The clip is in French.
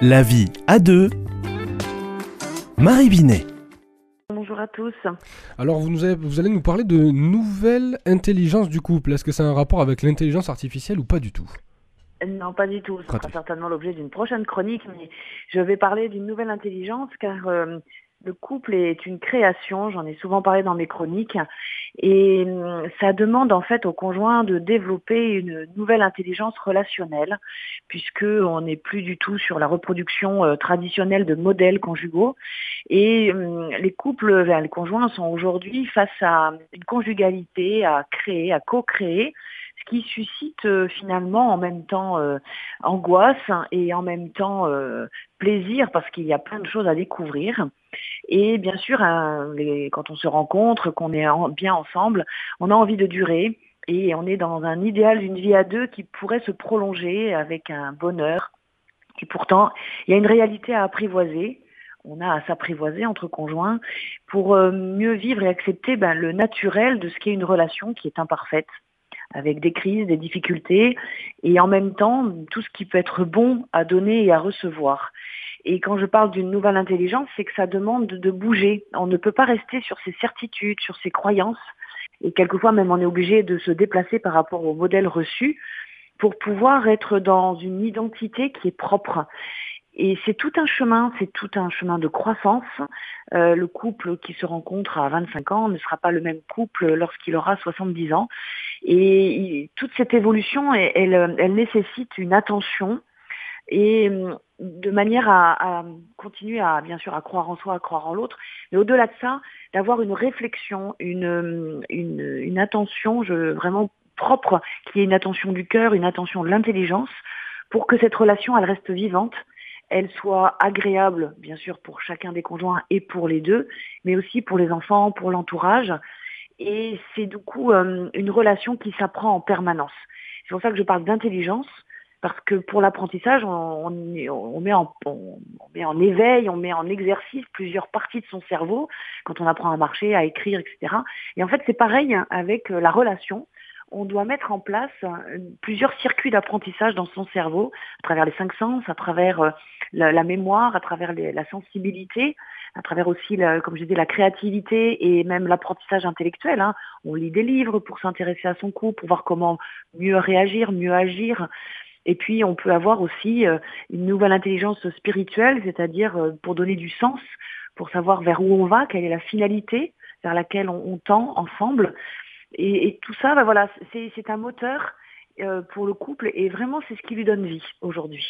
La vie à deux. Marie Binet. Bonjour à tous. Alors vous, nous avez- vous allez nous parler de nouvelle intelligence du couple. Est-ce que c'est un rapport avec l'intelligence artificielle ou pas du tout? Non, pas du tout. Ce sera certainement l'objet d'une prochaine chronique, mais je vais parler d'une nouvelle intelligence car euh, le couple est une création, j'en ai souvent parlé dans mes chroniques, et hum, ça demande en fait au conjoint de développer une nouvelle intelligence relationnelle, puisque on n'est plus du tout sur la reproduction euh, traditionnelle de modèles conjugaux, et hum, les couples, les conjoints sont aujourd'hui face à une conjugalité à créer, à co-créer, ce qui suscite euh, finalement en même temps euh, angoisse et en même temps plaisir parce qu'il y a plein de choses à découvrir. Et bien sûr, les- quand on se rencontre, qu'on est en- bien ensemble, on a envie de durer et on est dans un idéal d'une vie à deux qui pourrait se prolonger avec un bonheur. Et pourtant, il y a une réalité à apprivoiser. On a à s'apprivoiser entre conjoints pour euh, mieux vivre et accepter ben, le naturel de ce qu'est une relation qui est imparfaite avec des crises, des difficultés, et en même temps tout ce qui peut être bon à donner et à recevoir. Et quand je parle d'une nouvelle intelligence, c'est que ça demande de bouger. On ne peut pas rester sur ses certitudes, sur ses croyances, et quelquefois même on est obligé de se déplacer par rapport au modèle reçu pour pouvoir être dans une identité qui est propre. Et c'est tout un chemin, c'est tout un chemin de croissance. Euh, le couple qui se rencontre à 25 ans ne sera pas le même couple lorsqu'il aura 70 ans. Et toute cette évolution, elle, nécessite une attention et hum, de manière à, continuer à bien sûr à croire en soi, à croire en l'autre, mais au-delà de ça, d'avoir une réflexion, une, hum, une, attention vraiment propre, qui est une attention du cœur, une attention de l'intelligence, pour que cette relation elle reste vivante, elle soit agréable bien sûr pour chacun des conjoints et pour les deux, mais aussi pour les enfants, pour l'entourage. Et c'est du coup euh, une relation qui s'apprend en permanence. C'est pour ça que je parle d'intelligence, parce que pour l'apprentissage, on, met en éveil, on met en exercice plusieurs parties de son cerveau, quand on apprend à marcher, à écrire, etc. Et en fait, c'est pareil hein, avec euh, la relation. On doit mettre en place euh, plusieurs circuits d'apprentissage dans son cerveau, à travers les cinq sens, à travers euh, la, mémoire, à travers la sensibilité, à travers aussi, la, comme je disais, la créativité et même l'apprentissage intellectuel. hein. On lit des livres pour s'intéresser à son couple, pour voir comment mieux réagir, mieux agir. Et puis, on peut avoir aussi euh, une nouvelle intelligence spirituelle, c'est-à-dire pour donner du sens, pour savoir vers où on va, quelle est la finalité vers laquelle on tend ensemble. Et, tout ça, ben voilà, c'est c'est un moteur euh, pour le couple et vraiment, c'est ce qui lui donne vie aujourd'hui.